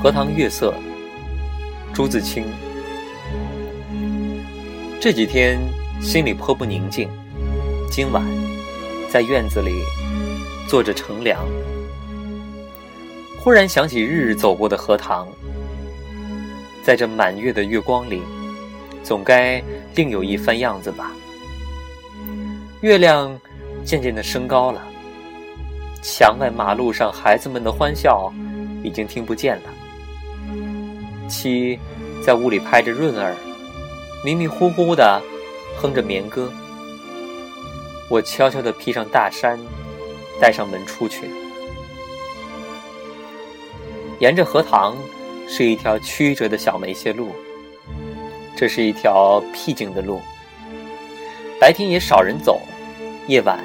荷塘月色，朱自清。这几天心里颇不宁静。今晚在院子里坐着乘凉，忽然想起日日走过的荷塘，在这满月的月光里，总该另有一番样子吧。月亮渐渐的升高了，墙外马路上孩子们的欢笑已经听不见了。七在屋里拍着闰儿，迷迷糊糊的哼着眠歌。我悄悄地披上大衫，带上门出去。沿着荷塘是一条曲折的小梅谢路，这是一条僻静的路。白天也少人走，夜晚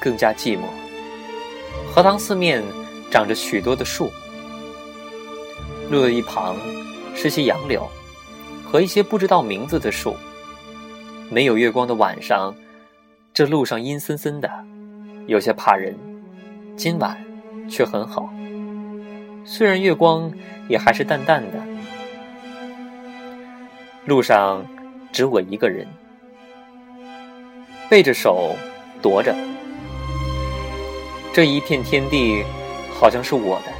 更加寂寞。荷塘四面长着许多的树，路的一旁。是些杨柳，和一些不知道名字的树。没有月光的晚上，这路上阴森森的，有些怕人。今晚却很好，虽然月光也还是淡淡的。路上只我一个人，背着手，踱着。这一片天地，好像是我的。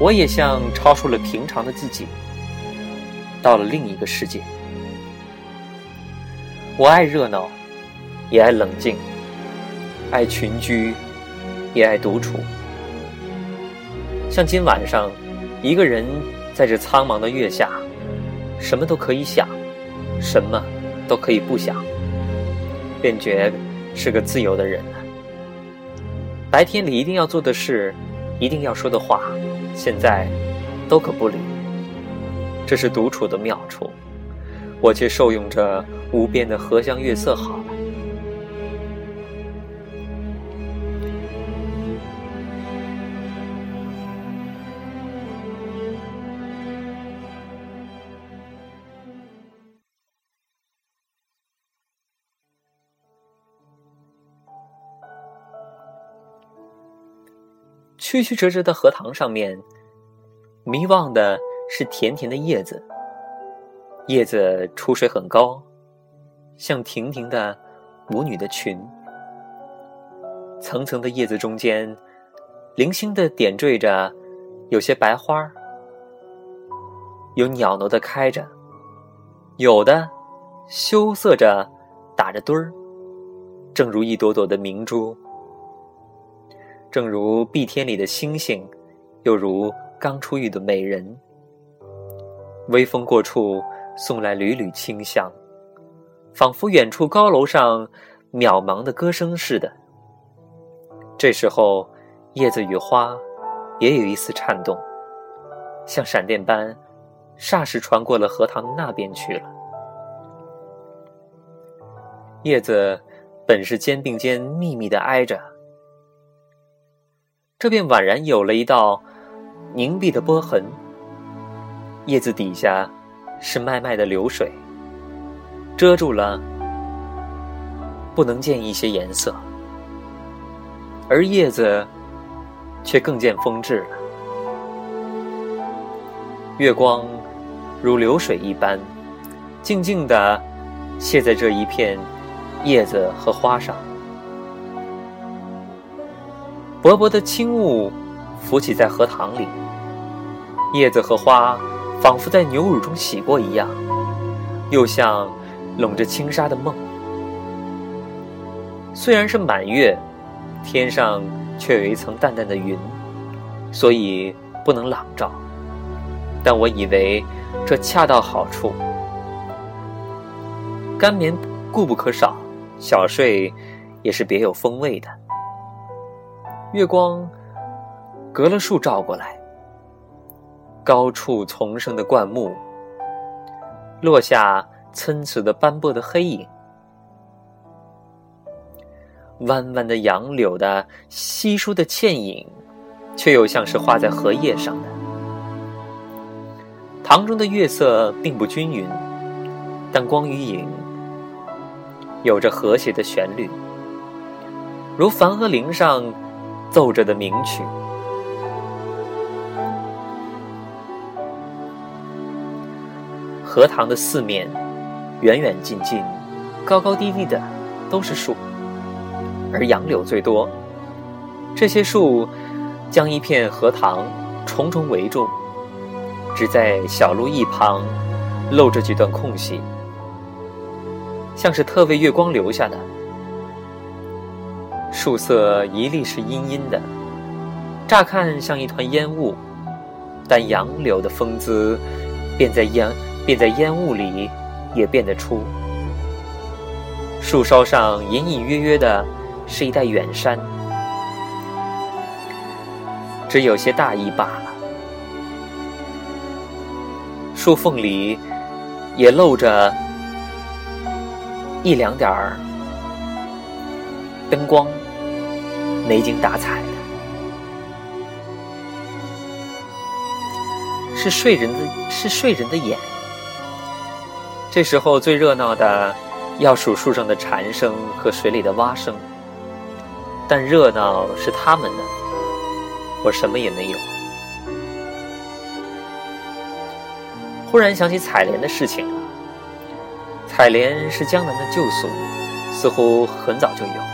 我也像超出了平常的自己，到了另一个世界。我爱热闹，也爱冷静；爱群居，也爱独处。像今晚上，一个人在这苍茫的月下，什么都可以想，什么都可以不想，便觉是个自由的人了。白天里一定要做的事，一定要说的话。现在，都可不理。这是独处的妙处，我却受用着无边的荷香月色好曲曲折折的荷塘上面，迷望的是甜甜的叶子。叶子出水很高，像亭亭的舞女的裙。层层的叶子中间，零星的点缀着有些白花有袅娜的开着，有的羞涩着打着堆儿，正如一朵朵的明珠。正如碧天里的星星，又如刚出浴的美人。微风过处，送来缕缕清香，仿佛远处高楼上渺茫的歌声似的。这时候，叶子与花也有一丝颤动，像闪电般，霎时传过了荷塘那边去了。叶子本是肩并肩密密的挨着。这便宛然有了一道凝碧的波痕。叶子底下是脉脉的流水，遮住了，不能见一些颜色，而叶子却更见风致了。月光如流水一般，静静地泻在这一片叶子和花上。薄薄的轻雾浮起在荷塘里，叶子和花仿佛在牛乳中洗过一样，又像笼着轻纱的梦。虽然是满月，天上却有一层淡淡的云，所以不能朗照。但我以为这恰到好处，干眠固不可少，小睡也是别有风味的。月光隔了树照过来，高处丛生的灌木落下参差的斑驳的黑影，弯弯的杨柳的稀疏的倩影，却又像是画在荷叶上的。塘中的月色并不均匀，但光与影有着和谐的旋律，如梵婀陵上。奏着的名曲。荷塘的四面远远近近高高低低的都是树而杨柳最多。这些树将一片荷塘重重围住只在小路一旁露着几段空隙像是特为月光留下的树色一粒是阴阴的，乍看像一团烟雾，但杨柳的风姿便在烟便在烟雾里也变得出。树梢上隐隐约约的是一带远山，只有些大意罢了。树缝里也露着一两点儿灯光。没精打采的，是睡人的，是睡人的眼。这时候最热闹的，要数树上的蝉声和水里的蛙声。但热闹是他们的，我什么也没有。忽然想起采莲的事情了。采莲是江南的旧俗，似乎很早就有。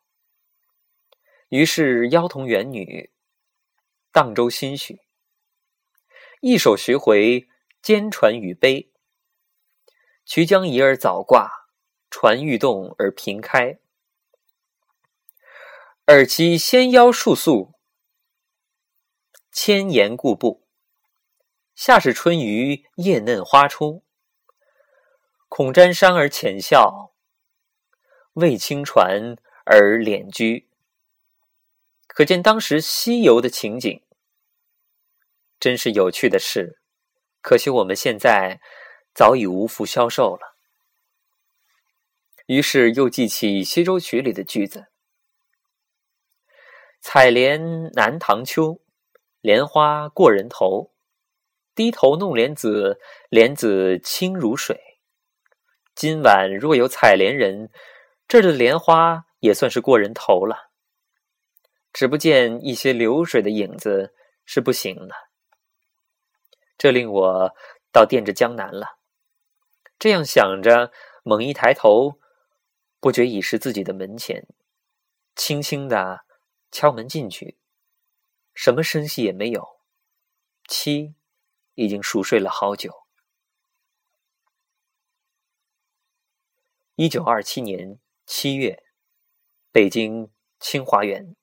于是妖童元女，荡舟心许。一首徐回，兼传与悲。渠江移而早挂，船欲动而平开。尔其纤腰束素，千言固步。夏是春鱼，叶嫩花初。恐沾裳而浅笑，为轻船而敛居。可见当时西游的情景，真是有趣的事。可惜我们现在早已无福消受了。于是又记起《西洲曲》里的句子：“采莲南塘秋，莲花过人头。低头弄莲子，莲子清如水。今晚若有采莲人，这儿的莲花也算是过人头了。”只不见一些流水的影子是不行的，这令我倒惦着江南了。这样想着，猛一抬头，不觉已是自己的门前，轻轻的敲门进去，什么声息也没有。妻已经熟睡了好久。一九二七年七月，北京清华园。